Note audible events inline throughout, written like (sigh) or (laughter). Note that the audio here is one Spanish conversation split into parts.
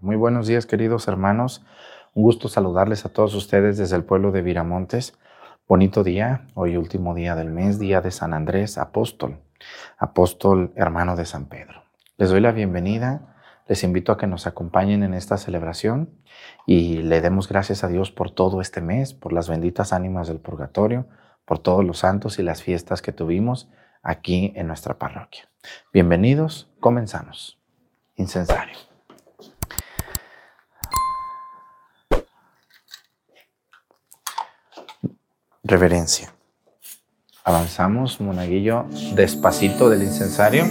Muy buenos días, queridos hermanos. Un gusto saludarles a todos ustedes desde el pueblo de Viramontes. Bonito día, hoy último día del mes, día de San Andrés, apóstol, apóstol hermano de San Pedro. Les doy la bienvenida, les invito a que nos acompañen en esta celebración y le demos gracias a Dios por todo este mes, por las benditas ánimas del purgatorio, por todos los santos y las fiestas que tuvimos aquí en nuestra parroquia. Bienvenidos, comenzamos. Incensario. Reverencia. Avanzamos, monaguillo, despacito del incensario.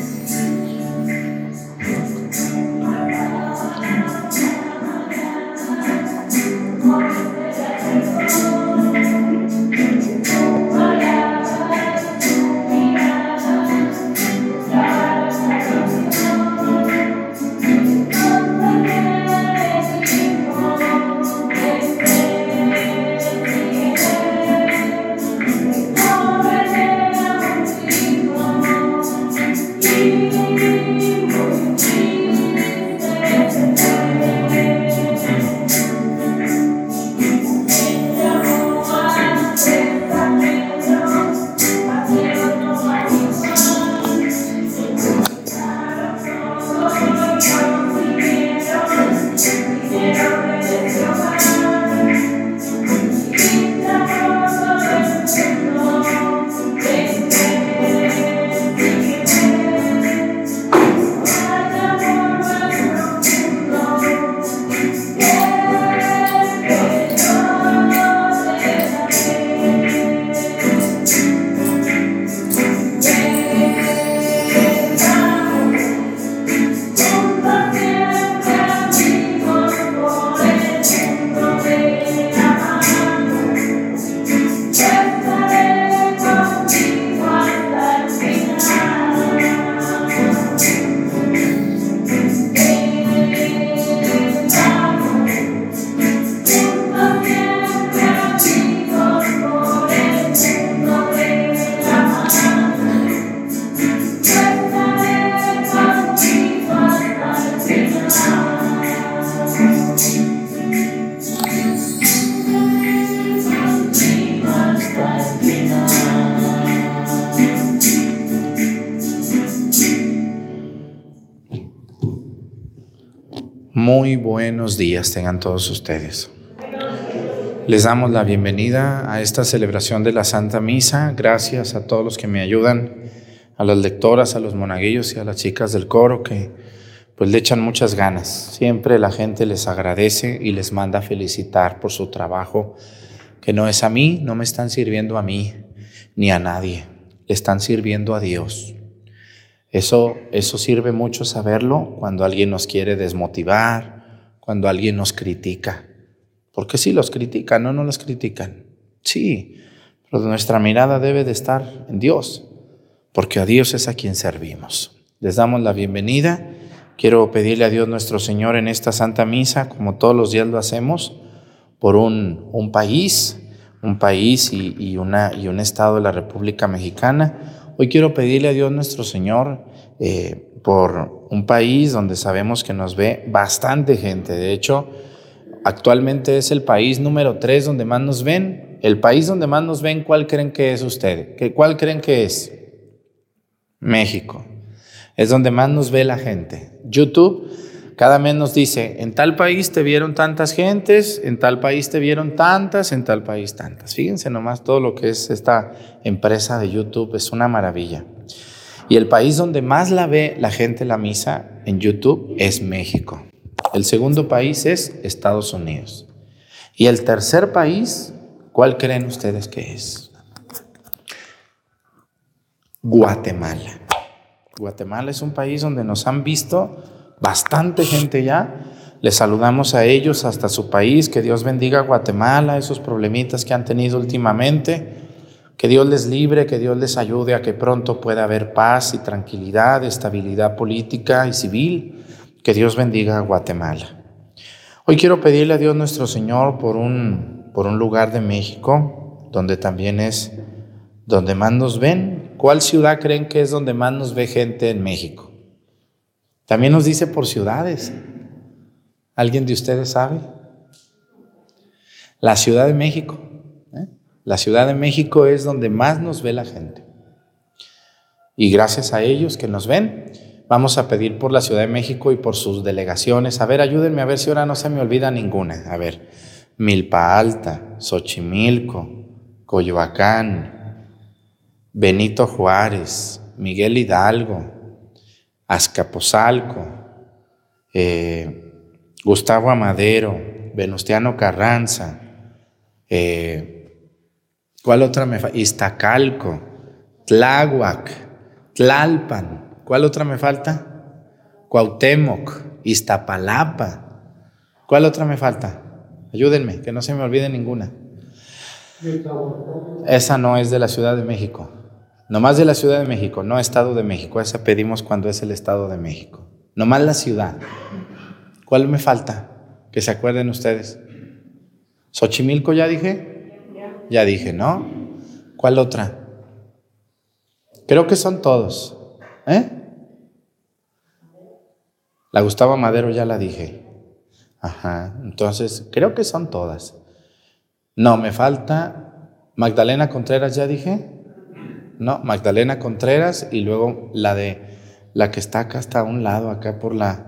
Buenos días tengan todos ustedes. Les damos la bienvenida a esta celebración de la Santa Misa. Gracias a todos los que me ayudan, a las lectoras, a los monaguillos y a las chicas del coro que pues le echan muchas ganas. Siempre la gente les agradece y les manda felicitar por su trabajo, que no es a mí, no me están sirviendo a mí ni a nadie, le están sirviendo a Dios. Eso, eso sirve mucho saberlo cuando alguien nos quiere desmotivar, cuando alguien nos critica. Porque sí los critican, no, no los critican. Sí, pero nuestra mirada debe de estar en Dios, porque a Dios es a quien servimos. Les damos la bienvenida. Quiero pedirle a Dios nuestro Señor en esta Santa Misa, como todos los días lo hacemos, por un, país, un país y, y, una, y un estado de la República Mexicana Hoy quiero pedirle a Dios nuestro Señor eh, por un país donde sabemos que nos ve bastante gente. De hecho, actualmente es el país número tres donde más nos ven. El país donde más nos ven, ¿cuál creen que es usted? ¿Cuál creen que es? México. Es donde más nos ve la gente. YouTube cada mes nos dice, en tal país te vieron tantas gentes, en tal país te vieron tantas, en tal país tantas. Fíjense nomás todo lo que es esta empresa de YouTube, es una maravilla. Y el país donde más la ve la gente la misa en YouTube es México. El segundo país es Estados Unidos. Y el tercer país, ¿cuál creen ustedes que es? Guatemala. Guatemala es un país donde nos han visto bastante gente ya. Les saludamos a ellos hasta su país. Que Dios bendiga a Guatemala, esos problemitas que han tenido últimamente. Que Dios les libre, que Dios les ayude a que pronto pueda haber paz y tranquilidad, estabilidad política y civil. Que Dios bendiga a Guatemala. Hoy quiero pedirle a Dios nuestro Señor por un, por un lugar de México, donde también es donde más nos ven. ¿Cuál ciudad creen que es donde más nos ve gente en México? También nos dice por ciudades. ¿Alguien de ustedes sabe? La Ciudad de México. La Ciudad de México es donde más nos ve la gente. Y gracias a ellos que nos ven, vamos a pedir por la Ciudad de México y por sus delegaciones. A ver, ayúdenme a ver si ahora no se me olvida ninguna. A ver, Milpa Alta, Xochimilco, Coyoacán, Benito Juárez, Miguel Hidalgo, Azcapotzalco, eh, Gustavo Amadero, Venustiano Carranza, eh, ¿cuál otra me falta? Iztacalco, Tláhuac, Tlalpan, ¿cuál otra me falta? Cuauhtémoc, Iztapalapa, ¿cuál otra me falta? Ayúdenme, que no se me olvide ninguna. Esa no es de la Ciudad de México. Nomás de la Ciudad de México, no Estado de México. Esa pedimos cuando es el Estado de México. Nomás la ciudad. ¿Cuál me falta? Que se acuerden ustedes. ¿Xochimilco ya dije? Ya dije, ¿no? ¿Cuál otra? Creo que son todos. ¿Eh? La Gustavo Madero ya la dije. Ajá, entonces creo que son todas. No, me falta Magdalena Contreras, ya dije. No, Magdalena Contreras y luego la de la que está acá hasta a un lado, acá por la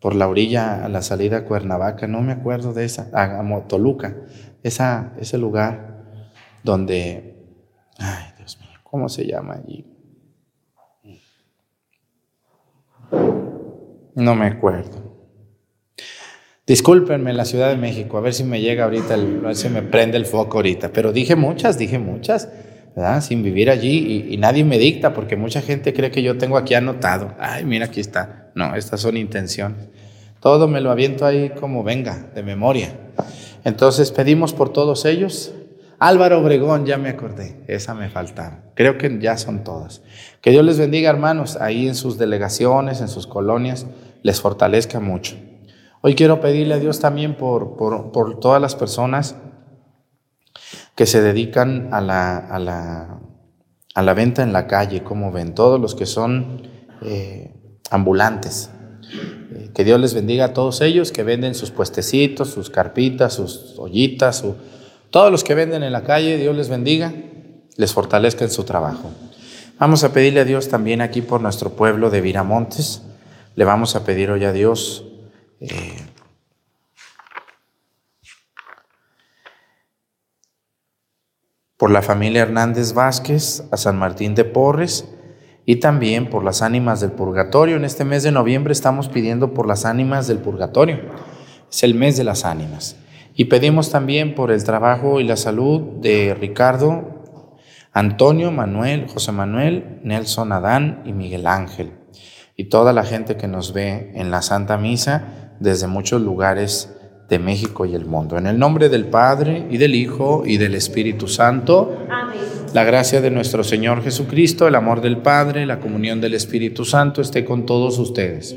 por la orilla a la salida a Cuernavaca, no me acuerdo de esa, a, Toluca, esa, ese lugar donde, ay Dios mío, ¿cómo se llama allí? No me acuerdo. Discúlpenme, la Ciudad de México, a ver si me llega ahorita, a ver si me prende el foco ahorita, pero dije muchas, dije muchas. Sin vivir allí y, nadie me dicta porque mucha gente cree que yo tengo aquí anotado. Ay, mira, aquí está. No, estas son intenciones. Todo me lo aviento ahí como venga, de memoria. Entonces pedimos por todos ellos. Álvaro Obregón, ya me acordé, esa me faltaba. Creo que ya son todas. Que Dios les bendiga, hermanos, ahí en sus delegaciones, en sus colonias, les fortalezca mucho. Hoy quiero pedirle a Dios también por, por, por todas las personas que se dedican a la, a la, a la venta en la calle, como ven, todos los que son eh, ambulantes. Eh, que Dios les bendiga a todos ellos que venden sus puestecitos, sus carpitas, sus ollitas, todos los que venden en la calle, Dios les bendiga, les fortalezca en su trabajo. Vamos a pedirle a Dios también aquí por nuestro pueblo de Viramontes. Le vamos a pedir hoy a Dios eh, por la familia Hernández Vázquez, a San Martín de Porres y también por las ánimas del purgatorio. En este mes de noviembre estamos pidiendo por las ánimas del purgatorio. Es el mes de las ánimas. Y pedimos también por el trabajo y la salud de Ricardo, Antonio, Manuel, José Manuel, Nelson Adán y Miguel Ángel. Y toda la gente que nos ve en la Santa Misa desde muchos lugares de México y el mundo. En el nombre del Padre y del Hijo y del Espíritu Santo. Amén. La gracia de nuestro Señor Jesucristo, el amor del Padre, la comunión del Espíritu Santo esté con todos ustedes.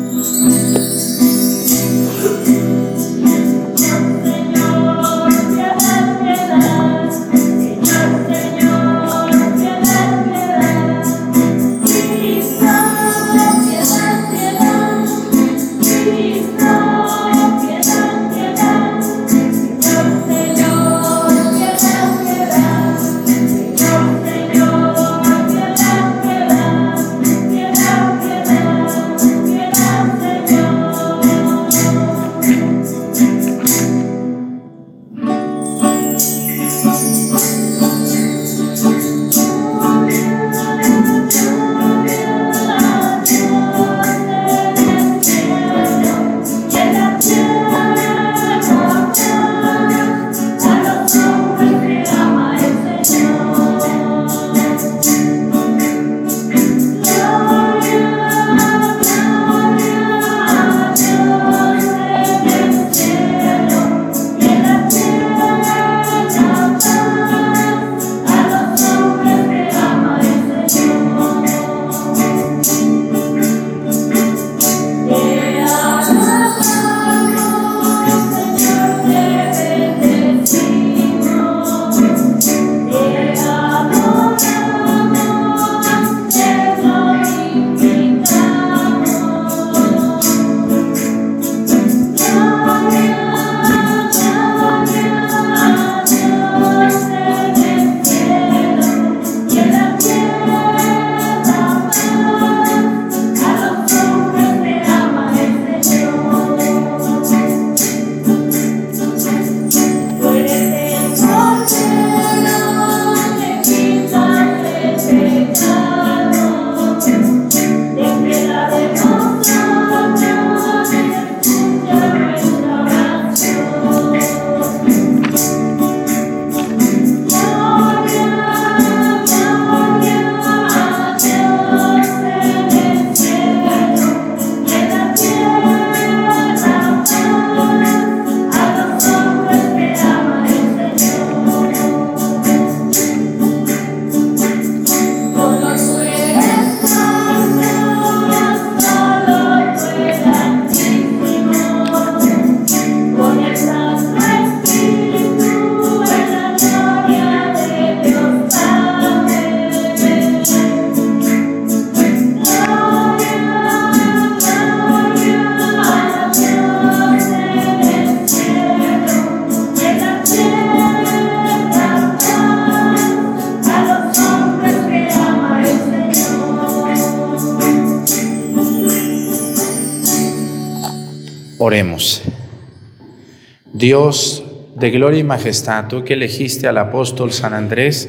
Dios de gloria y majestad, tú que elegiste al apóstol San Andrés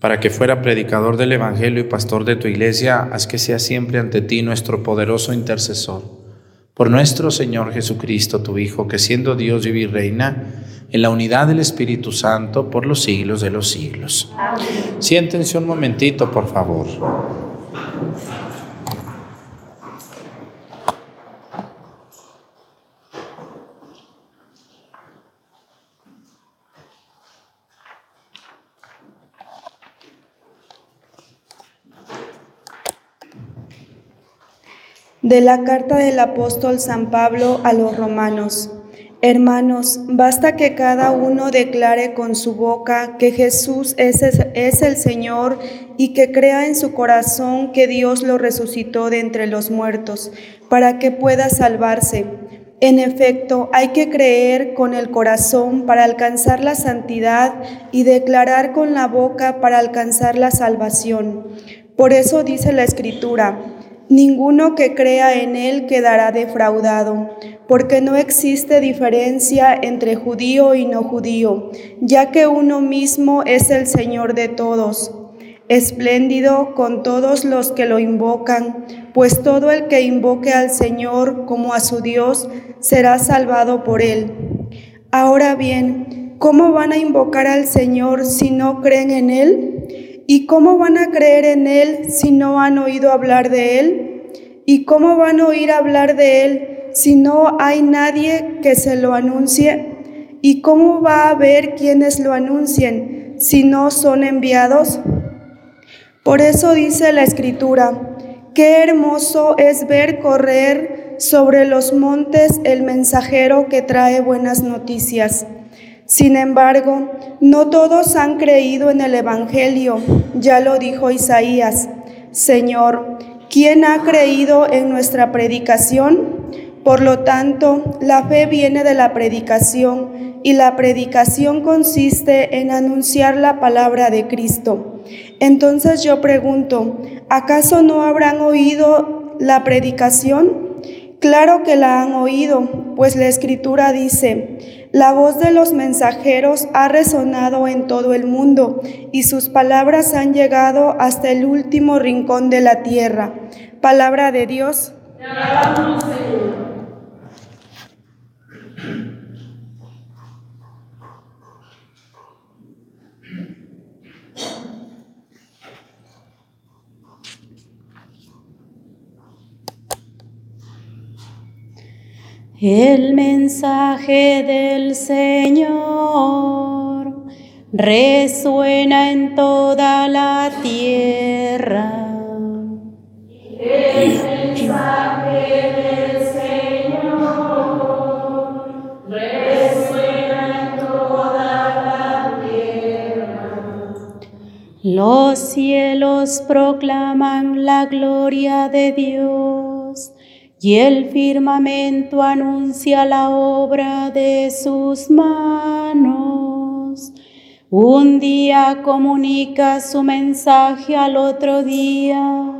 para que fuera predicador del Evangelio y pastor de tu iglesia, haz que sea siempre ante ti nuestro poderoso intercesor. Por nuestro Señor Jesucristo, tu Hijo, que siendo Dios vive y reina en la unidad del Espíritu Santo por los siglos de los siglos. Siéntense un momentito, por favor. De la carta del apóstol San Pablo a los romanos. Hermanos, basta que cada uno declare con su boca que Jesús es, es, el Señor y que crea en su corazón que Dios lo resucitó de entre los muertos, para que pueda salvarse. En efecto, hay que creer con el corazón para alcanzar la santidad y declarar con la boca para alcanzar la salvación. Por eso dice la Escritura, Ninguno que crea en Él quedará defraudado, porque no existe diferencia entre judío y no judío, ya que uno mismo es el Señor de todos. Espléndido con todos los que lo invocan, pues todo el que invoque al Señor como a su Dios será salvado por Él. Ahora bien, ¿cómo van a invocar al Señor si no creen en Él? ¿Y cómo van a creer en Él si no han oído hablar de Él? ¿Y cómo van a oír hablar de Él si no hay nadie que se lo anuncie? ¿Y cómo va a haber quienes lo anuncien si no son enviados? Por eso dice la Escritura, qué hermoso es ver correr sobre los montes el mensajero que trae buenas noticias. Sin embargo, no todos han creído en el Evangelio, ya lo dijo Isaías. Señor, ¿quién ha creído en nuestra predicación? Por lo tanto, la fe viene de la predicación y la predicación consiste en anunciar la palabra de Cristo. Entonces yo pregunto, ¿acaso no habrán oído la predicación? Claro que la han oído, pues la escritura dice, la voz de los mensajeros ha resonado en todo el mundo y sus palabras han llegado hasta el último rincón de la tierra. Palabra de Dios. El mensaje del Señor resuena en toda la tierra. El mensaje del Señor resuena en toda la tierra. Los cielos proclaman la gloria de Dios y el firmamento anuncia la obra de sus manos. Un día comunica su mensaje al otro día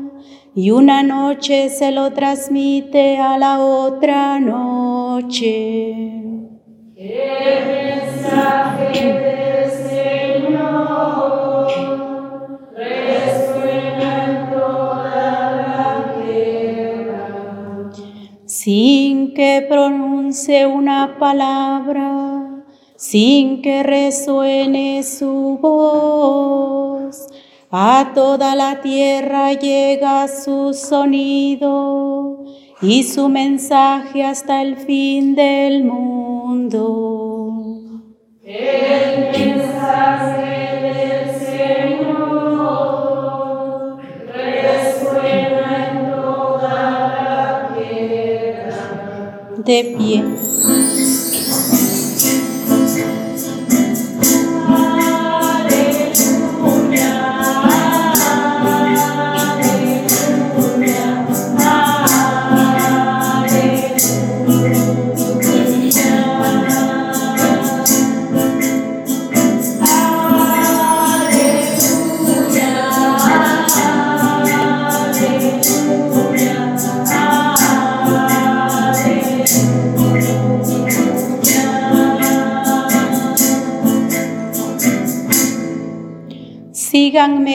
y una noche se lo transmite a la otra noche. Mensaje que pronuncie una palabra, sin que resuene su voz. A toda la tierra llega su sonido y su mensaje hasta el fin del mundo. De pie.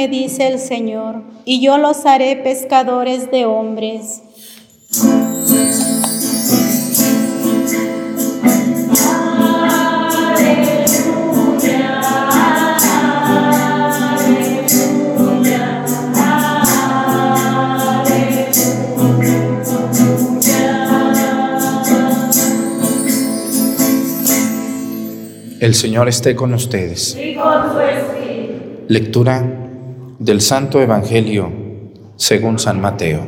Dice el Señor, y yo los haré pescadores de hombres. El Señor esté con ustedes. Lectura del Santo Evangelio según San Mateo.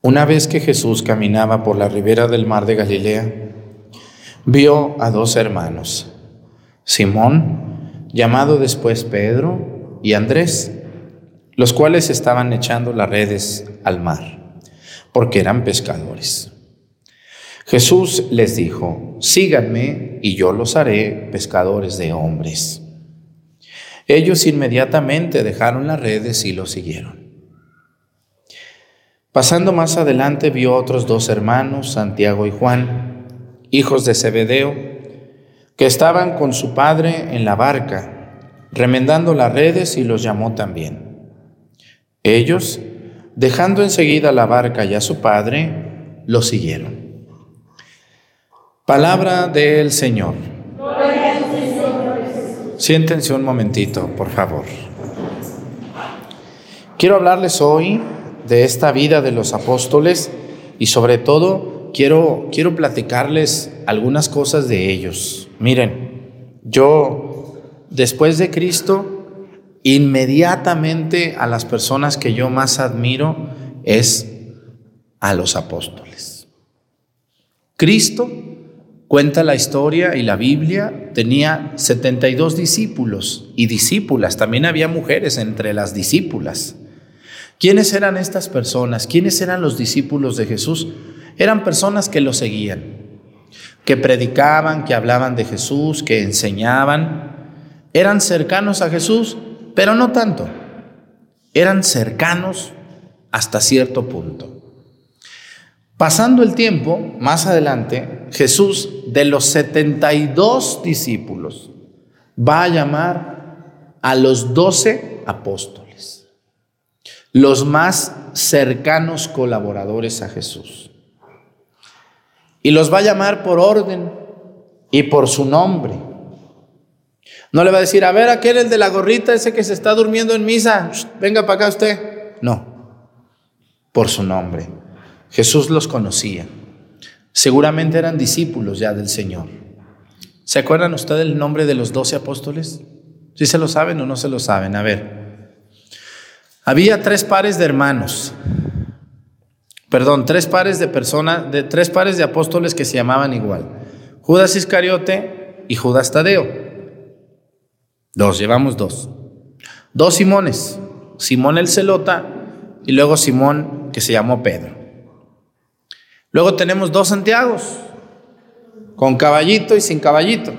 Una vez que Jesús caminaba por la ribera del mar de Galilea, vio a dos hermanos, Simón, llamado después Pedro, y Andrés, los cuales estaban echando las redes al mar, porque eran pescadores. Jesús les dijo, síganme y yo los haré pescadores de hombres. Ellos inmediatamente dejaron las redes y lo siguieron. Pasando más adelante vio otros dos hermanos, Santiago y Juan, hijos de Zebedeo, que estaban con su padre en la barca, remendando las redes y los llamó también. Ellos, dejando enseguida la barca y a su padre, lo siguieron. Palabra del Señor. Siéntense un momentito, por favor. Quiero hablarles hoy de esta vida de los apóstoles y sobre todo quiero, quiero platicarles algunas cosas de ellos. Miren, yo después de Cristo, inmediatamente a las personas que yo más admiro es a los apóstoles. Cristo cuenta la historia y la Biblia tenía 72 discípulos y discípulas, también había mujeres entre las discípulas. ¿Quiénes eran estas personas? ¿Quiénes eran los discípulos de Jesús? Eran personas que lo seguían, que predicaban, que hablaban de Jesús, que enseñaban. Eran cercanos a Jesús, pero no tanto. Eran cercanos hasta cierto punto. Pasando el tiempo, más adelante, Jesús de los 72 discípulos va a llamar a los 12 apóstoles los más cercanos colaboradores a Jesús. Y los va a llamar por orden y por su nombre. No le va a decir, a ver, aquel el de la gorrita, ese que se está durmiendo en misa, venga para acá usted. No, por su nombre. Jesús los conocía. Seguramente eran discípulos ya del Señor. ¿Se acuerdan ustedes el nombre de los doce apóstoles? ¿Sí se lo saben o no se lo saben? A ver. Había tres pares de hermanos, perdón, tres pares de personas, de tres pares de apóstoles que se llamaban igual. Judas Iscariote y Judas Tadeo. Dos, llevamos dos. Dos Simones, Simón el Celota y luego Simón que se llamó Pedro. Luego tenemos dos Santiagos, con caballito y sin caballito.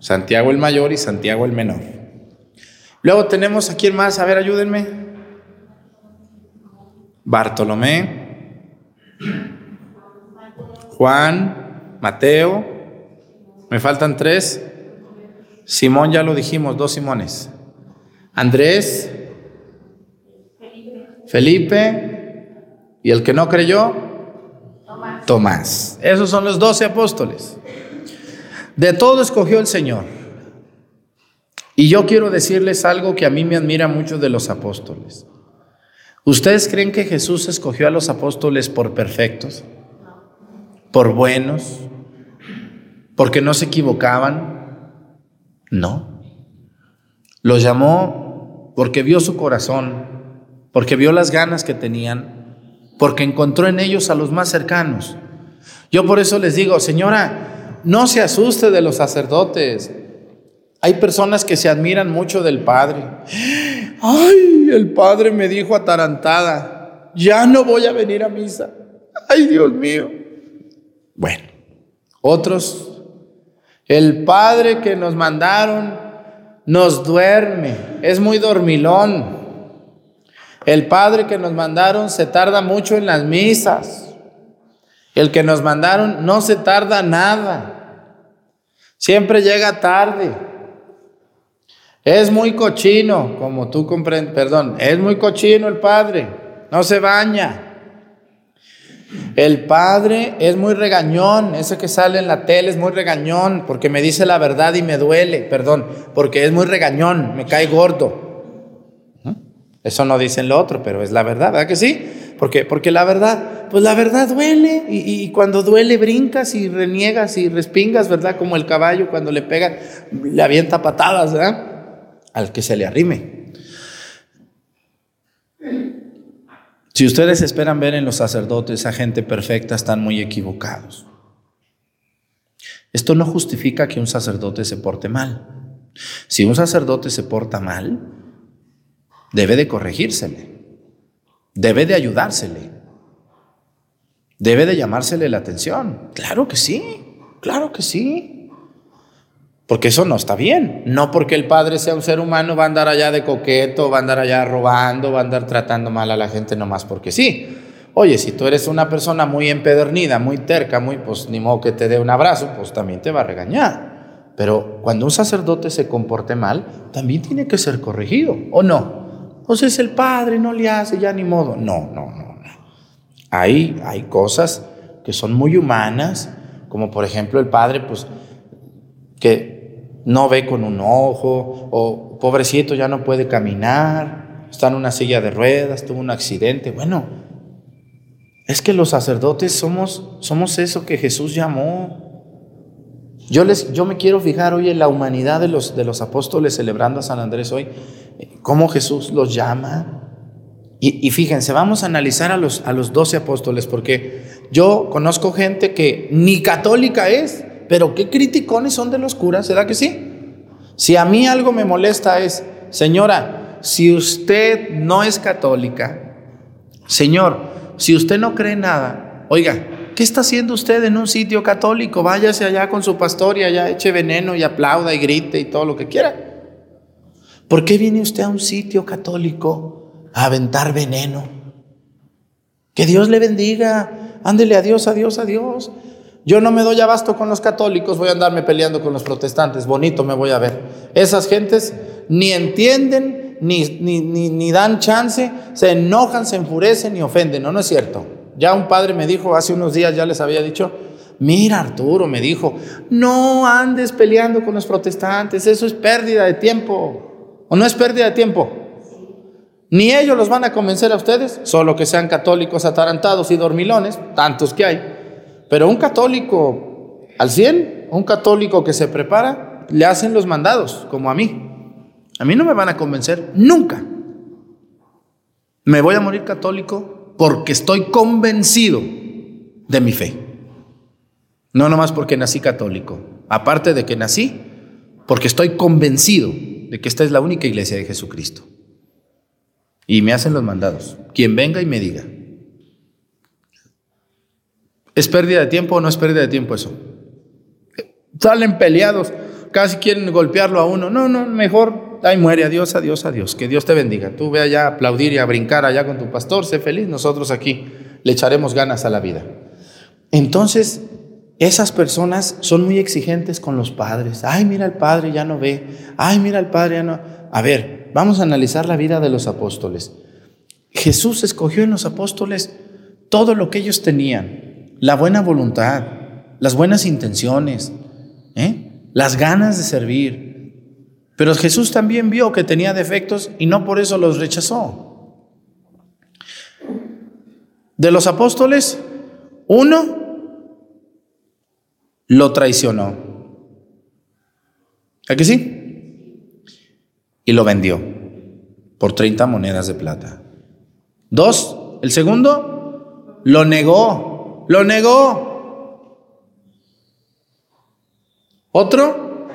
Santiago el mayor y Santiago el menor. Luego tenemos a quién más, a ver, ayúdenme. Bartolomé, Juan, Mateo, me faltan tres. Simón ya lo dijimos, dos Simones. Andrés, Felipe y el que no creyó, Tomás. Esos son los doce apóstoles. De todo escogió el Señor. Y yo quiero decirles algo que a mí me admira mucho de los apóstoles. ¿Ustedes creen que Jesús escogió a los apóstoles por perfectos? ¿Por buenos? ¿Porque no se equivocaban? No. Los llamó porque vio su corazón, porque vio las ganas que tenían, porque encontró en ellos a los más cercanos. Yo por eso les digo, señora, no se asuste de los sacerdotes, hay personas que se admiran mucho del Padre. (gasps) Ay, el Padre me dijo atarantada, ya no voy a venir a misa. Ay, Dios mío. Bueno, Otros, el Padre que nos mandaron nos duerme, es muy dormilón. El Padre que nos mandaron se tarda mucho en las misas. El que nos mandaron no se tarda nada. Siempre llega tarde. Es muy cochino, como tú comprendes, perdón, es muy cochino el Padre. No se baña. El padre es muy regañón, ese que sale en la tele es muy regañón porque me dice la verdad y me duele, perdón, porque es muy regañón, me cae gordo. Eso no dicen lo otro, pero es la verdad, ¿verdad que sí? Porque, porque la verdad, pues la verdad duele y, cuando duele brincas y reniegas y respingas, ¿verdad? Como el caballo cuando le pega, le avienta patadas, ¿verdad? Al que se le arrime. Si ustedes esperan ver en los sacerdotes a gente perfecta, están muy equivocados. Esto no justifica que un sacerdote se porte mal. Si un sacerdote se porta mal, debe de corregírsele, debe de ayudársele, debe de llamársele la atención. Claro que sí, claro que sí. Porque eso no está bien. No porque el padre sea un ser humano va a andar allá de coqueto, va a andar allá robando, va a andar tratando mal a la gente nomás porque sí. Oye, si tú eres una persona muy empedernida, muy terca, muy, pues ni modo que te dé un abrazo, pues también te va a regañar. Pero cuando un sacerdote se comporte mal, también tiene que ser corregido, ¿o no? Pues es el padre, no le hace ya ni modo. No, no, no. no. Hay, hay cosas que son muy humanas, como por ejemplo el padre, pues que no ve con un ojo, o pobrecito ya no puede caminar, está en una silla de ruedas, tuvo un accidente. Bueno, es que los sacerdotes somos, somos eso que Jesús llamó. Yo, les, yo me quiero fijar hoy en la humanidad de los, de los apóstoles celebrando a San Andrés hoy, cómo Jesús los llama. Y, y, fíjense, vamos a analizar a los, a los doce apóstoles, porque yo conozco gente que ni católica es, pero qué criticones son de los curas, ¿será que sí? Si a mí algo me molesta es, señora, si usted no es católica, señor, si usted no cree nada, oiga, ¿qué está haciendo usted en un sitio católico? Váyase allá con su pastor y allá eche veneno y aplauda y grite y todo lo que quiera. ¿Por qué viene usted a un sitio católico a aventar veneno? Que Dios le bendiga. Ándele a Dios, a Dios, a Dios. Yo no me doy abasto con los católicos, voy a andarme peleando con los protestantes, bonito me voy a ver. Esas gentes ni entienden, ni, ni, ni, dan chance, se enojan, se enfurecen y ofenden, ¿no? No es cierto. Ya un padre me dijo, hace unos días ya les había dicho, mira Arturo, me dijo, no andes peleando con los protestantes, eso es pérdida de tiempo. ¿O no es pérdida de tiempo? Ni ellos los van a convencer a ustedes, solo que sean católicos atarantados y dormilones, tantos que hay. Pero un católico al 100, un católico que se prepara, le hacen los mandados, como a mí. A mí no me van a convencer nunca. Me voy a morir católico porque estoy convencido de mi fe. No nomás porque nací católico. Aparte de que nací, porque estoy convencido de que esta es la única iglesia de Jesucristo. Y me hacen los mandados. Quien venga y me diga, ¿Es pérdida de tiempo o no es pérdida de tiempo eso? Salen peleados, casi quieren golpearlo a uno. No, no, mejor, ahí muere, adiós, adiós, adiós. Que Dios te bendiga. Tú ve allá a aplaudir y a brincar allá con tu pastor, sé feliz. Nosotros aquí le echaremos ganas a la vida. Entonces, esas personas son muy exigentes con los padres. Ay, mira el padre, ya no ve. Ay, mira el padre, ya no. A ver, vamos a analizar la vida de los apóstoles. Jesús escogió en los apóstoles todo lo que ellos tenían la buena voluntad, las buenas intenciones, ¿eh? las ganas de servir. Pero Jesús también vio que tenía defectos y no por eso los rechazó. De los apóstoles, uno lo traicionó. ¿A que sí? Y lo vendió por 30 monedas de plata. Dos, el segundo lo negó lo negó. Otro,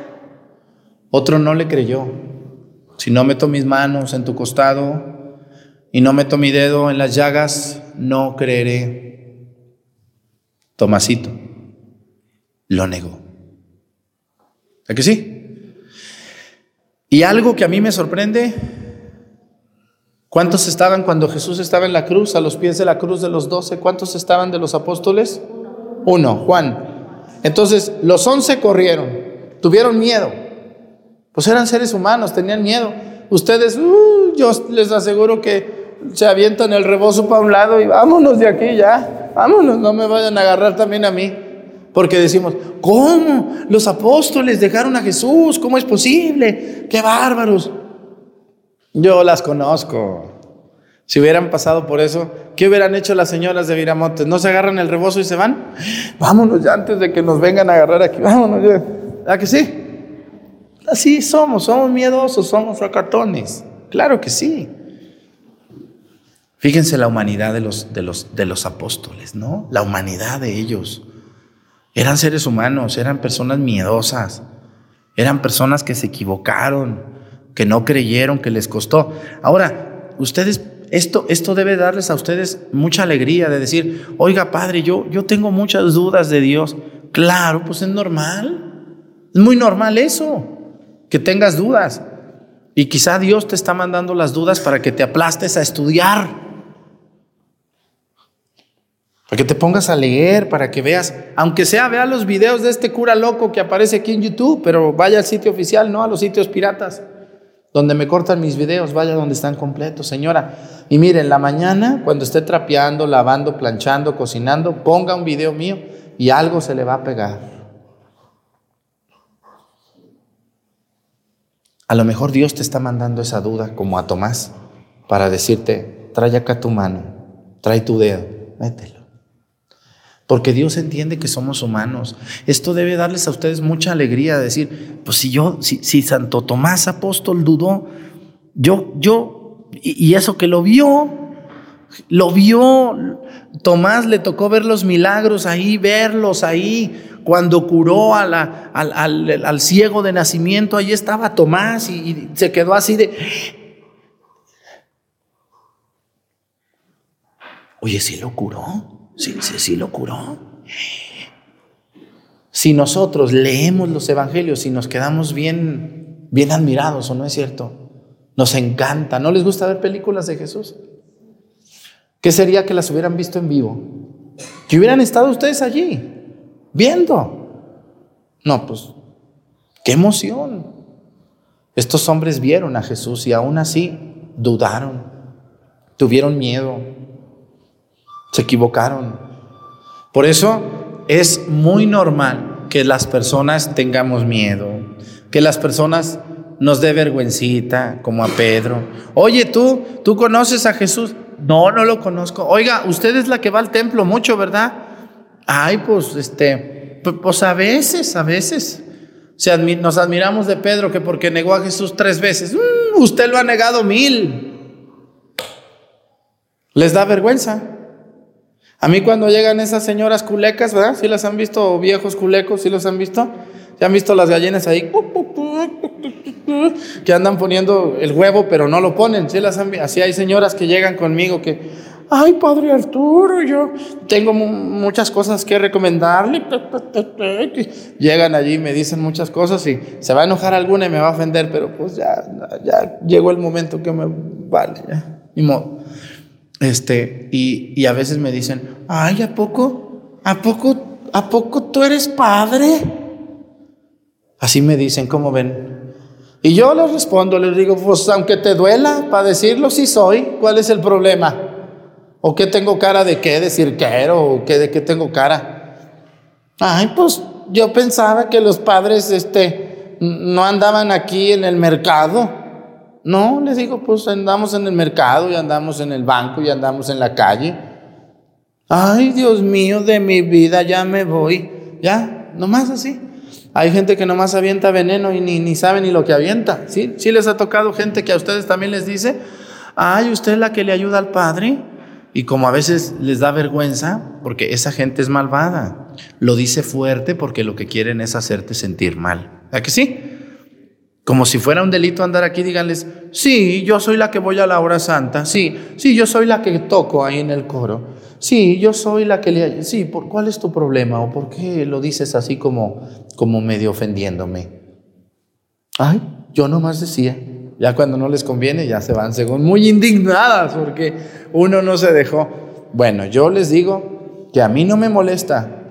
otro no le creyó. Si no meto mis manos en tu costado y no meto mi dedo en las llagas, no creeré. Tomasito. lo negó. ¿A que sí? Y algo que a mí me sorprende, ¿cuántos estaban cuando Jesús estaba en la cruz, a los pies de la cruz de los doce? ¿Cuántos estaban de los apóstoles? Uno, Juan. Entonces, los once corrieron, tuvieron miedo. Pues eran seres humanos, tenían miedo. Ustedes, uh, yo les aseguro que se avientan el rebozo para un lado y vámonos de aquí ya, vámonos, no me vayan a agarrar también a mí. Porque decimos, ¿cómo? Los apóstoles dejaron a Jesús, ¿cómo es posible? ¡Qué bárbaros! Yo las conozco. Si hubieran pasado por eso, ¿qué hubieran hecho las señoras de Viramontes? ¿No se agarran el rebozo y se van? Vámonos ya antes de que nos vengan a agarrar aquí. Vámonos ya. ¿A que sí? Así somos, somos miedosos, somos sacatones. Claro que sí. Fíjense la humanidad de los, de los, de los apóstoles, ¿no? La humanidad de ellos. Eran seres humanos, eran personas miedosas, eran personas que se equivocaron, que no creyeron, que les costó. Ahora, ustedes, esto, esto debe darles a ustedes mucha alegría de decir, oiga Padre, yo, yo tengo muchas dudas de Dios. Claro, pues es normal. Es muy normal eso, que tengas dudas. Y quizá Dios te está mandando las dudas para que te aplastes a estudiar. Para que te pongas a leer, para que veas, aunque sea, vea los videos de este cura loco que aparece aquí en YouTube, pero vaya al sitio oficial, no a los sitios piratas, donde me cortan mis videos, vaya donde están completos, señora. Y miren, la mañana, cuando esté trapeando, lavando, planchando, cocinando, ponga un video mío y algo se le va a pegar. A lo mejor Dios te está mandando esa duda, como a Tomás, para decirte, trae acá tu mano, trae tu dedo, mételo. Porque Dios entiende que somos humanos. Esto debe darles a ustedes mucha alegría, decir, pues si yo, si, si Santo Tomás apóstol dudó, yo, yo, y, eso que lo vio, lo vio, Tomás le tocó ver los milagros ahí, verlos ahí, cuando curó al, al, al, ciego de nacimiento, ahí estaba Tomás y, y se quedó así de... Oye, ¿sí lo curó? Sí, sí, sí lo curó. Si nosotros leemos los evangelios y nos quedamos bien, bien admirados, ¿o no es cierto? Nos encanta. ¿No les gusta ver películas de Jesús? ¿Qué sería que las hubieran visto en vivo? Que hubieran estado ustedes allí, viendo. No, pues, qué emoción. Estos hombres vieron a Jesús y aún así dudaron, tuvieron miedo, se equivocaron. Por eso es muy normal que las personas tengamos miedo, que las personas nos dé vergüencita, como a Pedro. Oye, tú, tú conoces a Jesús. No, no lo conozco. Oiga, usted es la que va al templo mucho, ¿verdad? Ay, pues, este, pues a veces, a veces. nos admiramos de Pedro que porque negó a Jesús tres veces. Mm, usted lo ha negado mil. ¿Les da vergüenza? A mí cuando llegan esas señoras culecas, ¿verdad? ¿Sí las han visto? viejos culecos, ¿sí los han visto? ¿Se han visto las gallinas ahí? Que andan poniendo el huevo, pero no lo ponen. ¿Sí las han? Así hay señoras que llegan conmigo que, ay, padre Arturo, yo tengo muchas cosas que recomendarle. Llegan allí y me dicen muchas cosas y se va a enojar alguna y me va a ofender, pero pues ya, ya llegó el momento que me vale, ya. Ni modo. Este, y, a veces me dicen, ay, ¿a poco? ¿A poco? ¿A poco tú eres padre? Así me dicen, ¿cómo ven? Y yo les respondo, les digo, pues aunque te duela, para decirlo sí soy, ¿cuál es el problema? ¿O qué tengo cara de qué? ¿Decir quiero? ¿O qué de qué tengo cara? Ay, pues yo pensaba que los padres, este, no andaban aquí en el mercado. No, les digo, pues andamos en el mercado y andamos en el banco y andamos en la calle. Ay, Dios mío, de mi vida ya me voy. Ya, nomás así. Hay gente que nomás avienta veneno y ni, ni sabe ni lo que avienta. ¿Sí? ¿Sí les ha tocado gente que a ustedes también les dice, ay, usted es la que le ayuda al Padre? Y como a veces les da vergüenza, porque esa gente es malvada, lo dice fuerte porque lo que quieren es hacerte sentir mal. ¿A que sí? Como si fuera un delito andar aquí, díganles, sí, yo soy la que voy a la hora santa, sí, sí, yo soy la que toco ahí en el coro, Sí, yo soy la que le... Sí, ¿por cuál es tu problema? ¿O por qué lo dices así como, como medio ofendiéndome? Ay, yo nomás decía. Ya cuando no les conviene, ya se van según muy indignadas porque uno no se dejó. Bueno, yo les digo que a mí no me molesta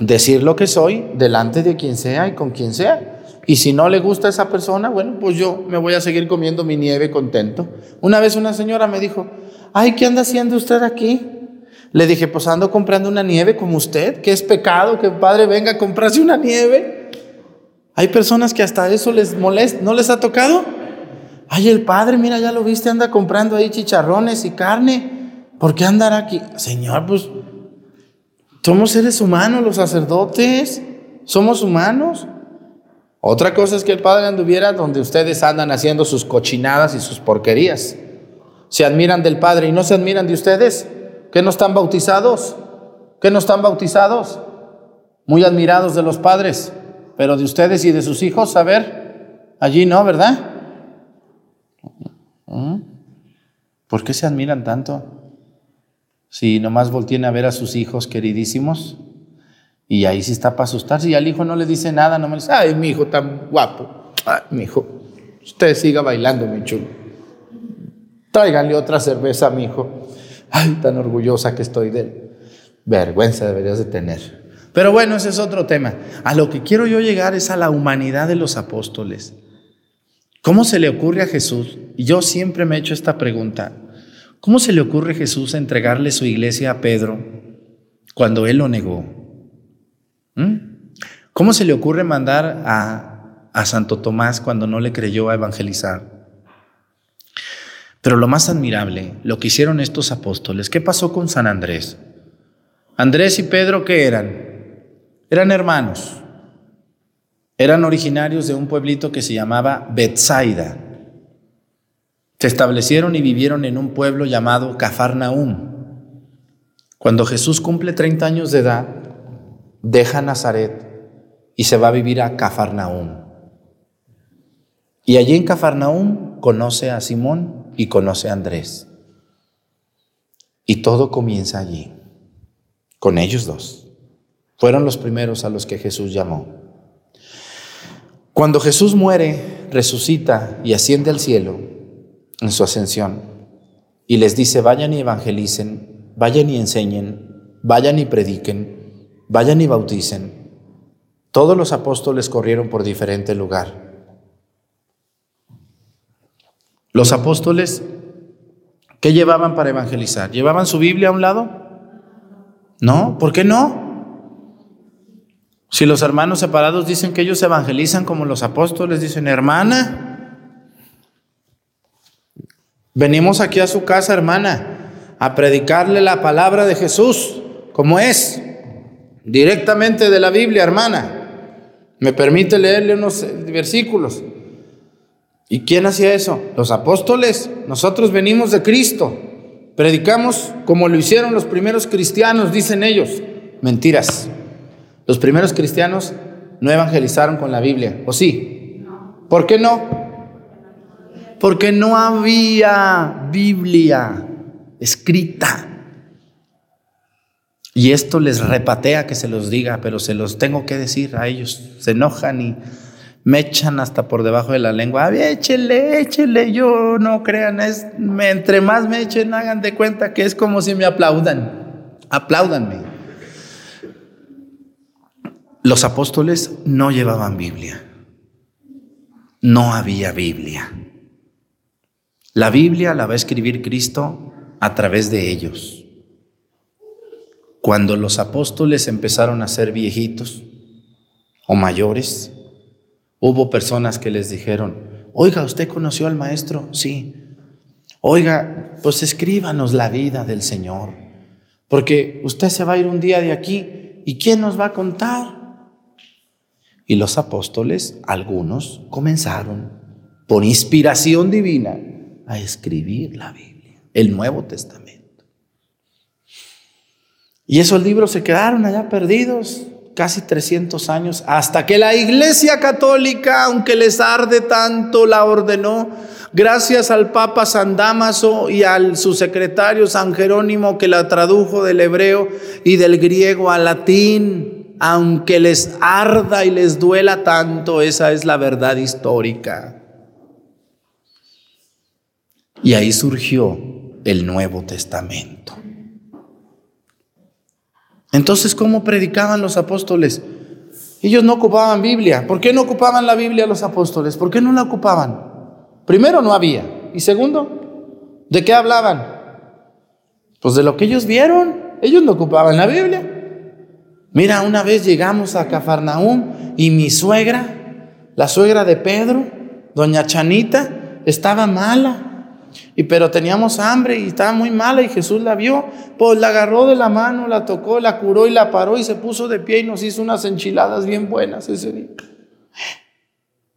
decir lo que soy delante de quien sea y con quien sea. Y si no le gusta a esa persona, bueno, pues yo me voy a seguir comiendo mi nieve contento. Una vez una señora me dijo, ay, ¿qué anda haciendo usted aquí? Le dije, pues ando comprando una nieve como usted, que es pecado que el padre venga a comprarse una nieve. Hay personas que hasta eso les molesta, ¿no les ha tocado? Ay, el padre, mira, ya lo viste, anda comprando ahí chicharrones y carne. ¿Por qué andar aquí? Señor, pues somos seres humanos, los sacerdotes, somos humanos. Otra cosa es que el Padre anduviera donde ustedes andan haciendo sus cochinadas y sus porquerías. Se admiran del Padre y no se admiran de ustedes, que no están bautizados, que no están bautizados, muy admirados de los padres, pero de ustedes y de sus hijos, a ver, allí no, ¿verdad? ¿Mm? ¿Por qué se admiran tanto? Si nomás volteen a ver a sus hijos queridísimos, y ahí sí está para asustarse. Y al hijo no le dice nada, no me dice, ay, mi hijo tan guapo. Ay, mi hijo, usted siga bailando, mi chulo. Tráiganle otra cerveza a mi hijo. Ay, tan orgullosa que estoy de él. Vergüenza deberías de tener. Pero bueno, ese es otro tema. A lo que quiero yo llegar es a la humanidad de los apóstoles. ¿Cómo se le ocurre a Jesús? Y yo siempre me he hecho esta pregunta. ¿Cómo se le ocurre a Jesús entregarle su iglesia a Pedro cuando él lo negó? ¿Mm? ¿Cómo se le ocurre mandar a, a Santo Tomás cuando no le creyó a evangelizar? Pero lo más admirable, lo que hicieron estos apóstoles, ¿qué pasó con San Andrés? Andrés y Pedro, ¿qué eran? Eran hermanos. Eran originarios de un pueblito que se llamaba Betsaida. Se establecieron y vivieron en un pueblo llamado Cafarnaum. Cuando Jesús cumple 30 años de edad, deja Nazaret y se va a vivir a Cafarnaúm. Y allí en Cafarnaúm conoce a Simón y conoce a Andrés. Y todo comienza allí, con ellos dos. Fueron los primeros a los que Jesús llamó. Cuando Jesús muere, resucita y asciende al cielo en su ascensión y les dice, vayan y evangelicen, vayan y enseñen, vayan y prediquen, vayan y bauticen. Todos los apóstoles corrieron por diferente lugar. Los apóstoles, ¿qué llevaban para evangelizar? ¿Llevaban su Biblia a un lado? No, ¿por qué no? Si los hermanos separados dicen que ellos evangelizan como los apóstoles, dicen, hermana, venimos aquí a su casa, hermana, a predicarle la palabra de Jesús, como es directamente de la Biblia, hermana. ¿Me permite leerle unos versículos? ¿Y quién hacía eso? Los apóstoles. Nosotros venimos de Cristo. Predicamos como lo hicieron los primeros cristianos, dicen ellos. Mentiras. Los primeros cristianos no evangelizaron con la Biblia, ¿o sí? ¿Por qué no? Porque no había Biblia escrita. Y esto les repatea que se los diga, pero se los tengo que decir a ellos. Se enojan y me echan hasta por debajo de la lengua. Ay, échele, échele, yo no crean, es, entre más me echen, hagan de cuenta que es como si me aplaudan. Apláudanme. Los apóstoles no llevaban Biblia. No había Biblia. La Biblia la va a escribir Cristo a través de ellos. Cuando los apóstoles empezaron a ser viejitos o mayores, hubo personas que les dijeron, oiga, ¿usted conoció al maestro? Sí. Oiga, pues escríbanos la vida del Señor, porque usted se va a ir un día de aquí y ¿quién nos va a contar? Y los apóstoles, algunos, comenzaron por inspiración divina a escribir la Biblia, el Nuevo Testamento. Y esos libros se quedaron allá perdidos casi 300 años, hasta que la Iglesia Católica, aunque les arde tanto, la ordenó Gracias al Papa San Damaso y al su secretario San Jerónimo que la tradujo del hebreo y del griego al latín, aunque les arda y les duela tanto, esa es la verdad histórica. Y ahí surgió el Nuevo Testamento. Entonces, ¿cómo predicaban los apóstoles? Ellos no ocupaban Biblia. ¿Por qué no ocupaban la Biblia los apóstoles? ¿Por qué no la ocupaban? Primero, no había. Y segundo, ¿de qué hablaban? Pues de lo que ellos vieron. Ellos no ocupaban la Biblia. Mira, una vez llegamos a Cafarnaúm y mi suegra, la suegra de Pedro, doña Chanita, estaba mala. Y pero teníamos hambre y estaba muy mala y Jesús la vio, pues la agarró de la mano, la tocó, la curó y la paró y se puso de pie y nos hizo unas enchiladas bien buenas ese día.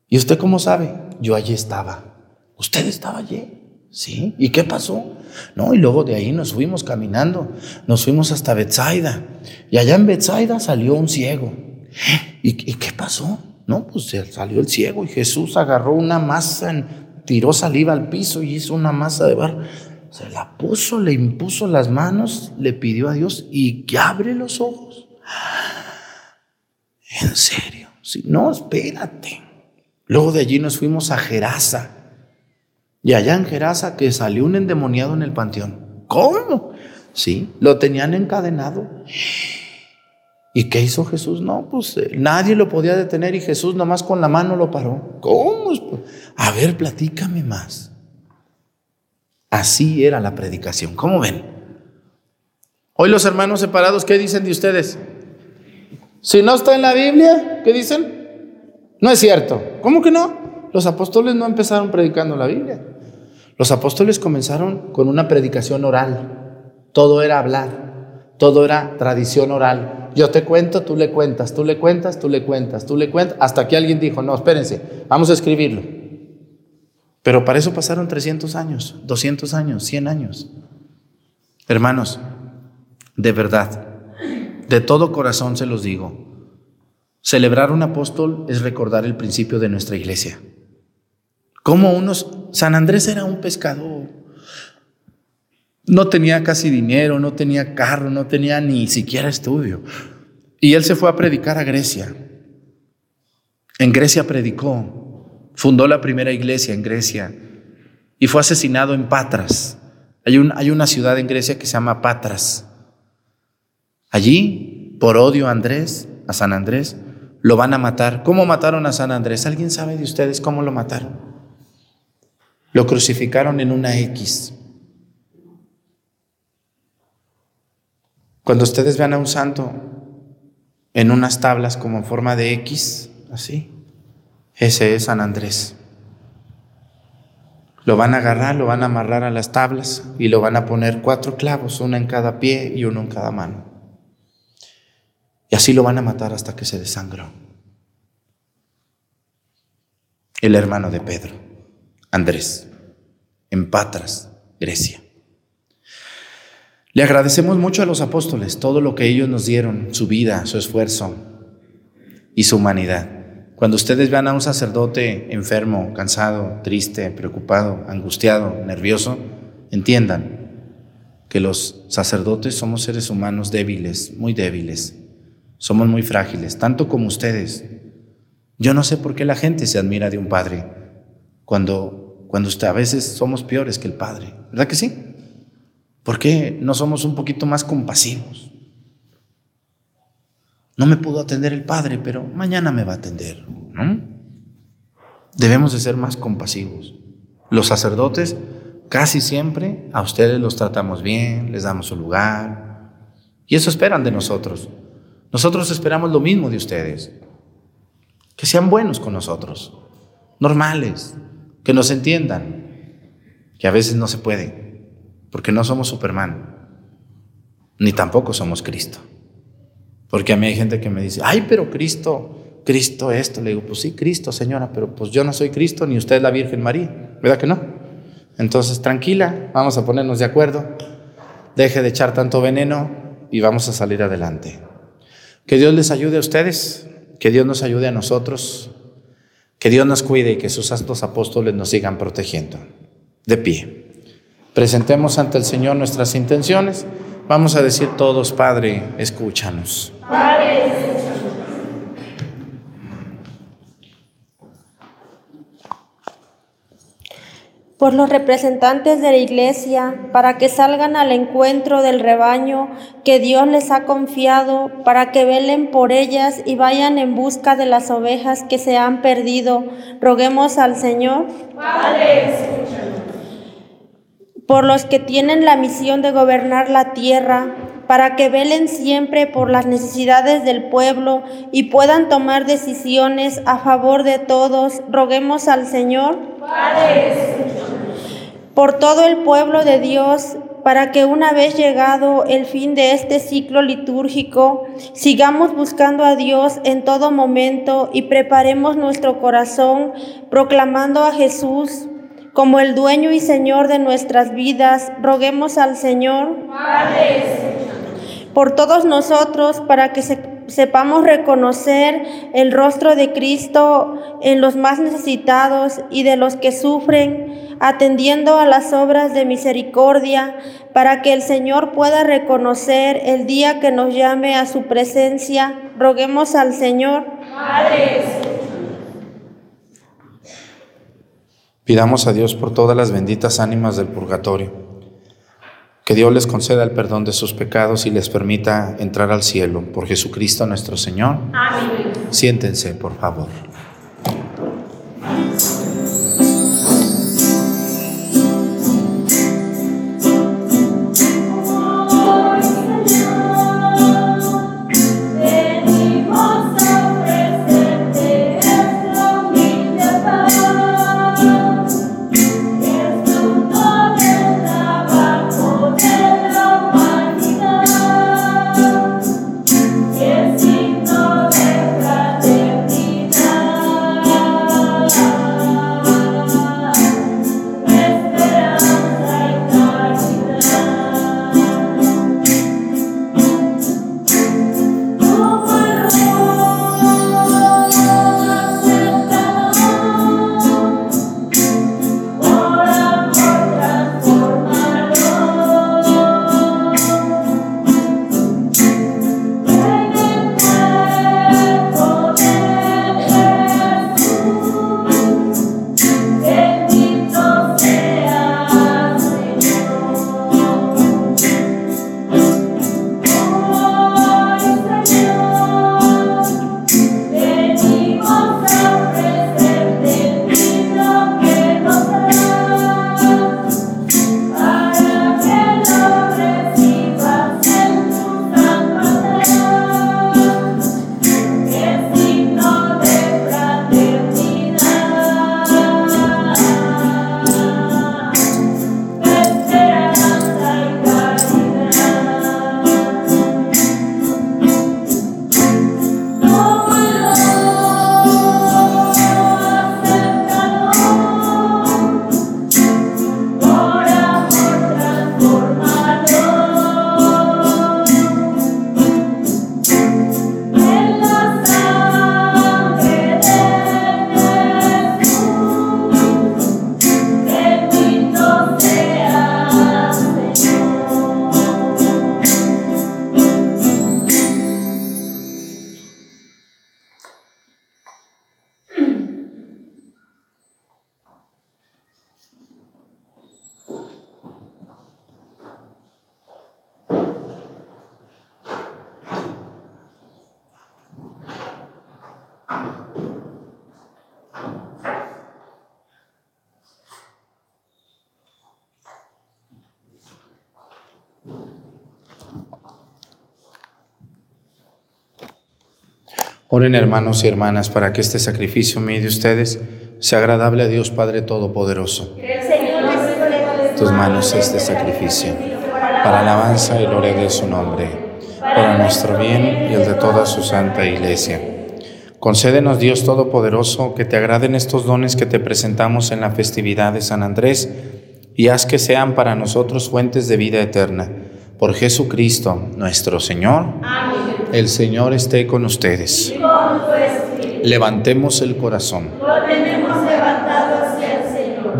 ¿Y usted cómo sabe? Yo allí estaba. ¿Usted estaba allí? Sí. ¿Y qué pasó? No, y luego de ahí nos fuimos caminando, nos fuimos hasta Betsaida. Y allá en Betsaida salió un ciego. ¿Y, ¿Y, qué pasó? No, pues salió el ciego y Jesús agarró una masa en tiró saliva al piso y hizo una masa de barro. Se la puso, le impuso las manos, le pidió a Dios y que abre los ojos. En serio, si no, espérate. Luego de allí nos fuimos a Gerasa. Y allá en Gerasa que salió un endemoniado en el panteón. ¿Cómo? Sí, lo tenían encadenado. ¿Y qué hizo Jesús? No, pues eh, nadie lo podía detener y Jesús nomás con la mano lo paró. ¿Cómo? A ver, platícame más. Así era la predicación. ¿Cómo ven? Hoy los hermanos separados, ¿qué dicen de ustedes? Si no está en la Biblia, ¿qué dicen? No es cierto. ¿Cómo que no? Los apóstoles no empezaron predicando la Biblia. Los apóstoles comenzaron con una predicación oral. Todo era hablar. Todo era tradición oral. Yo te cuento, tú le cuentas, tú le cuentas, tú le cuentas, tú le cuentas, hasta que alguien dijo, no, espérense, vamos a escribirlo. Pero para eso pasaron 300 años, 200 años, 100 años. Hermanos, de verdad, de todo corazón se los digo, celebrar un apóstol es recordar el principio de nuestra iglesia. Como unos, San Andrés era un pescador, no tenía casi dinero, no tenía carro, no tenía ni siquiera estudio. Y él se fue a predicar a Grecia. En Grecia predicó, fundó la primera iglesia en Grecia y fue asesinado en Patras. Hay, hay una ciudad en Grecia que se llama Patras. Allí, por odio a Andrés, a San Andrés, lo van a matar. ¿Cómo mataron a San Andrés? ¿Alguien sabe de ustedes cómo lo mataron? Lo crucificaron en una X. Cuando ustedes vean a un santo en unas tablas como en forma de X, así, ese es San Andrés. Lo van a agarrar, lo van a amarrar a las tablas y lo van a poner cuatro clavos, uno en cada pie y uno en cada mano. Y así lo van a matar hasta que se desangró. El hermano de Pedro, Andrés, en Patras, Grecia. Le agradecemos mucho a los apóstoles todo lo que ellos nos dieron, su vida, su esfuerzo y su humanidad. Cuando ustedes vean a un sacerdote enfermo, cansado, triste, preocupado, angustiado, nervioso, entiendan que los sacerdotes somos seres humanos débiles, muy débiles. Somos muy frágiles, tanto como ustedes. Yo no sé por qué la gente se admira de un padre cuando, cuando a veces somos peores que el padre. ¿Verdad que sí? ¿Por qué no somos un poquito más compasivos? No me pudo atender el Padre, pero mañana me va a atender. ¿no? Debemos de ser más compasivos. Los sacerdotes casi siempre a ustedes los tratamos bien, les damos su lugar. Y eso esperan de nosotros. Nosotros esperamos lo mismo de ustedes. Que sean buenos con nosotros, normales, que nos entiendan, que a veces no se puede porque no somos Superman, ni tampoco somos Cristo. Porque a mí hay gente que me dice, ay, pero Cristo, Cristo esto. Le digo, pues sí, Cristo, señora, pero pues yo no soy Cristo, ni usted es la Virgen María, ¿verdad que no? Entonces, tranquila, vamos a ponernos de acuerdo, deje de echar tanto veneno y vamos a salir adelante. Que Dios les ayude a ustedes, que Dios nos ayude a nosotros, Que Dios nos cuide y que sus santos apóstoles nos sigan protegiendo. De pie. Presentemos ante el Señor nuestras intenciones. Vamos a decir todos, Padre, escúchanos. Padre, por los representantes de la Iglesia, para que salgan al encuentro del rebaño que Dios les ha confiado, para que velen por ellas y vayan en busca de las ovejas que se han perdido. Roguemos al Señor. Padre, por los que tienen la misión de gobernar la tierra, para que velen siempre por las necesidades del pueblo y puedan tomar decisiones a favor de todos. Roguemos al Señor. Por todo el pueblo de Dios, para que una vez llegado el fin de este ciclo litúrgico, sigamos buscando a Dios en todo momento y preparemos nuestro corazón proclamando a Jesús como el dueño y Señor de nuestras vidas. Roguemos al Señor por todos nosotros para que sepamos reconocer el rostro de Cristo en los más necesitados y de los que sufren atendiendo a las obras de misericordia, para que el Señor pueda reconocer el día que nos llame a su presencia. Roguemos al Señor. Pidamos a Dios por todas las benditas ánimas del purgatorio. Que Dios les conceda el perdón de sus pecados y les permita entrar al cielo. Por Jesucristo nuestro Señor. Amén. Siéntense, por favor. Oren hermanos y hermanas para que este sacrificio mío de ustedes sea agradable a Dios Padre Todopoderoso. Tus manos este sacrificio, para alabanza y gloria de su nombre, para nuestro bien y el de toda su santa iglesia. Concédenos Dios Todopoderoso que te agraden estos dones que te presentamos en la festividad de San Andrés y haz que sean para nosotros fuentes de vida eterna. Por Jesucristo nuestro Señor. Amén. El Señor esté con ustedes. Levantemos el corazón.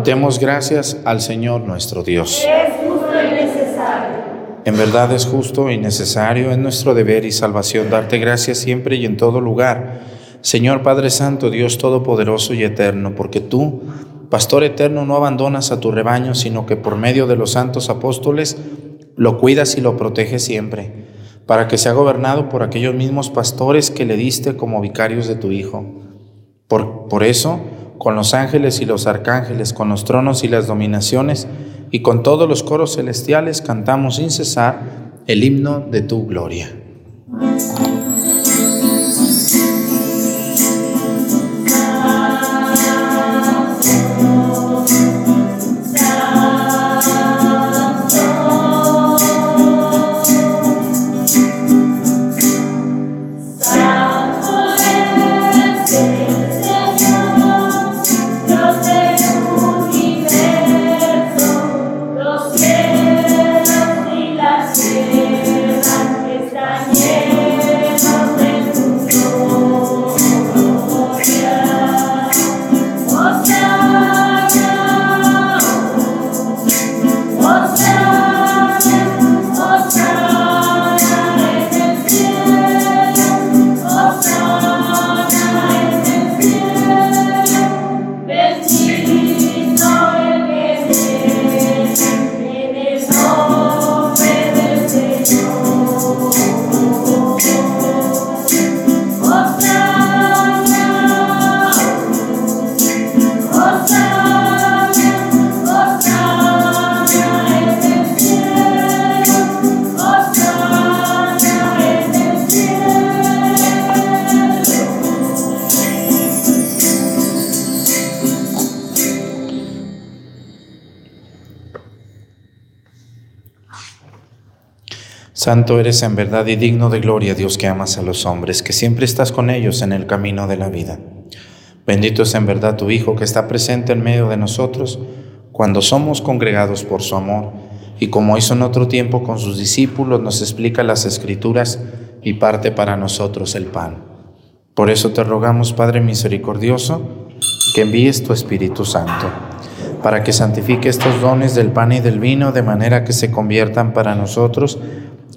Demos gracias al Señor nuestro Dios. Es justo y necesario. En verdad es justo y necesario, es nuestro deber y salvación darte gracias siempre y en todo lugar. Señor Padre Santo, Dios Todopoderoso y Eterno, porque tú, Pastor Eterno, no abandonas a tu rebaño, sino que por medio de los santos apóstoles lo cuidas y lo proteges siempre, para que sea gobernado por aquellos mismos pastores que le diste como vicarios de tu Hijo. Por, por eso, con los ángeles y los arcángeles, con los tronos y las dominaciones, y con todos los coros celestiales cantamos sin cesar el himno de tu gloria. Santo eres en verdad y digno de gloria, Dios que amas a los hombres, que siempre estás con ellos en el camino de la vida. Bendito es en verdad tu Hijo que está presente en medio de nosotros cuando somos congregados por su amor y como hizo en otro tiempo con sus discípulos, nos explica las escrituras y parte para nosotros el pan. Por eso te rogamos, Padre misericordioso, que envíes tu Espíritu Santo, para que santifique estos dones del pan y del vino de manera que se conviertan para nosotros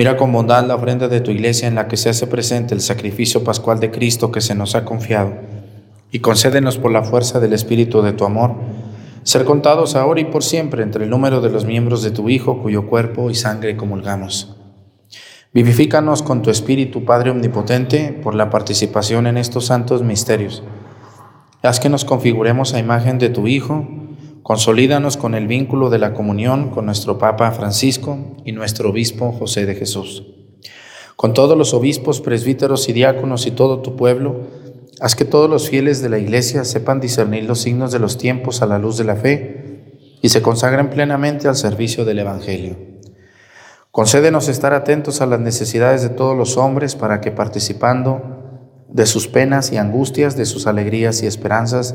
Mira con bondad la ofrenda de tu iglesia en la que se hace presente el sacrificio pascual de Cristo que se nos ha confiado, y concédenos por la fuerza del Espíritu de tu amor, ser contados ahora y por siempre entre el número de los miembros de tu Hijo, cuyo cuerpo y sangre comulgamos. Vivifícanos con tu Espíritu, Padre Omnipotente, por la participación en estos santos misterios. Haz que nos configuremos a imagen de tu Hijo, Consolídanos con el vínculo de la comunión con nuestro Papa Francisco y nuestro Obispo José de Jesús. Con todos los obispos, presbíteros y diáconos y todo tu pueblo, haz que todos los fieles de la Iglesia sepan discernir los signos de los tiempos a la luz de la fe y se consagren plenamente al servicio del Evangelio. Concédenos estar atentos a las necesidades de todos los hombres para que participando de sus penas y angustias, de sus alegrías y esperanzas,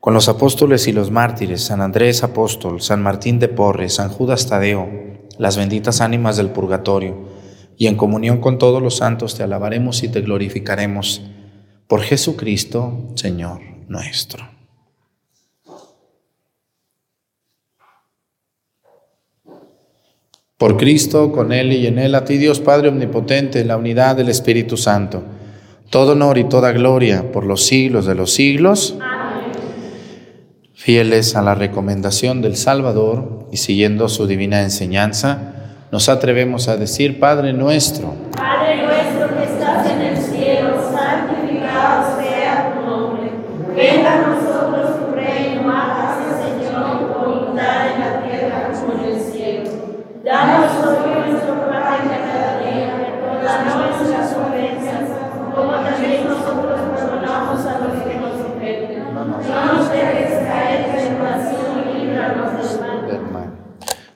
Con los apóstoles y los mártires, San Andrés Apóstol, San Martín de Porres, San Judas Tadeo, las benditas ánimas del purgatorio, y en comunión con todos los santos te alabaremos y te glorificaremos por Jesucristo, Señor nuestro. Por Cristo, con Él y en Él, a ti Dios Padre Omnipotente, en la unidad del Espíritu Santo, todo honor y toda gloria por los siglos de los siglos. Fieles a la recomendación del Salvador y siguiendo su divina enseñanza, nos atrevemos a decir, Padre nuestro. Padre nuestro que estás en el cielo, santificado sea tu nombre. Venga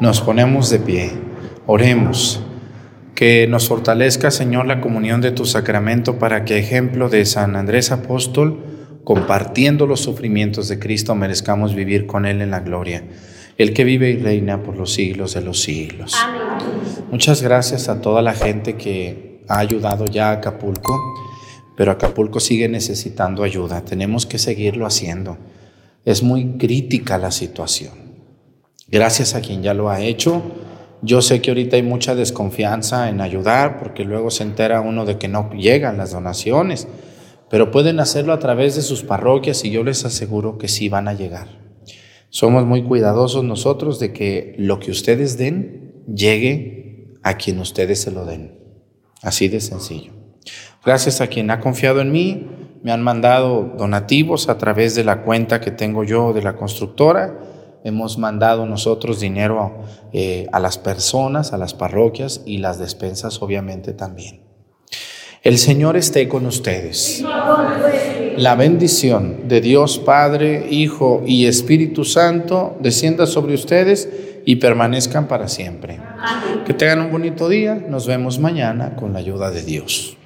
Nos ponemos de pie, oremos. Que nos fortalezca, Señor, la comunión de tu sacramento para que, ejemplo de San Andrés Apóstol, compartiendo los sufrimientos de Cristo, merezcamos vivir con Él en la gloria. El que vive y reina por los siglos de los siglos. Muchas gracias a toda la gente que ha ayudado ya a Acapulco, pero Acapulco sigue necesitando ayuda. Tenemos que seguirlo haciendo. Es muy crítica la situación. Gracias a quien ya lo ha hecho. Yo sé que ahorita hay mucha desconfianza en ayudar porque luego se entera uno de que no llegan las donaciones, pero pueden hacerlo a través de sus parroquias y yo les aseguro que sí van a llegar. Somos muy cuidadosos nosotros de que lo que ustedes den llegue a quien ustedes se lo den. Así de sencillo. Gracias a quien ha confiado en mí, me han mandado donativos a través de la cuenta que tengo yo de la constructora. Hemos mandado nosotros dinero eh, a las personas, a las parroquias y las despensas obviamente también. El Señor esté con ustedes. La bendición de Dios Padre, Hijo y Espíritu Santo descienda sobre ustedes y permanezcan para siempre. Que tengan un bonito día. Nos vemos mañana con la ayuda de Dios.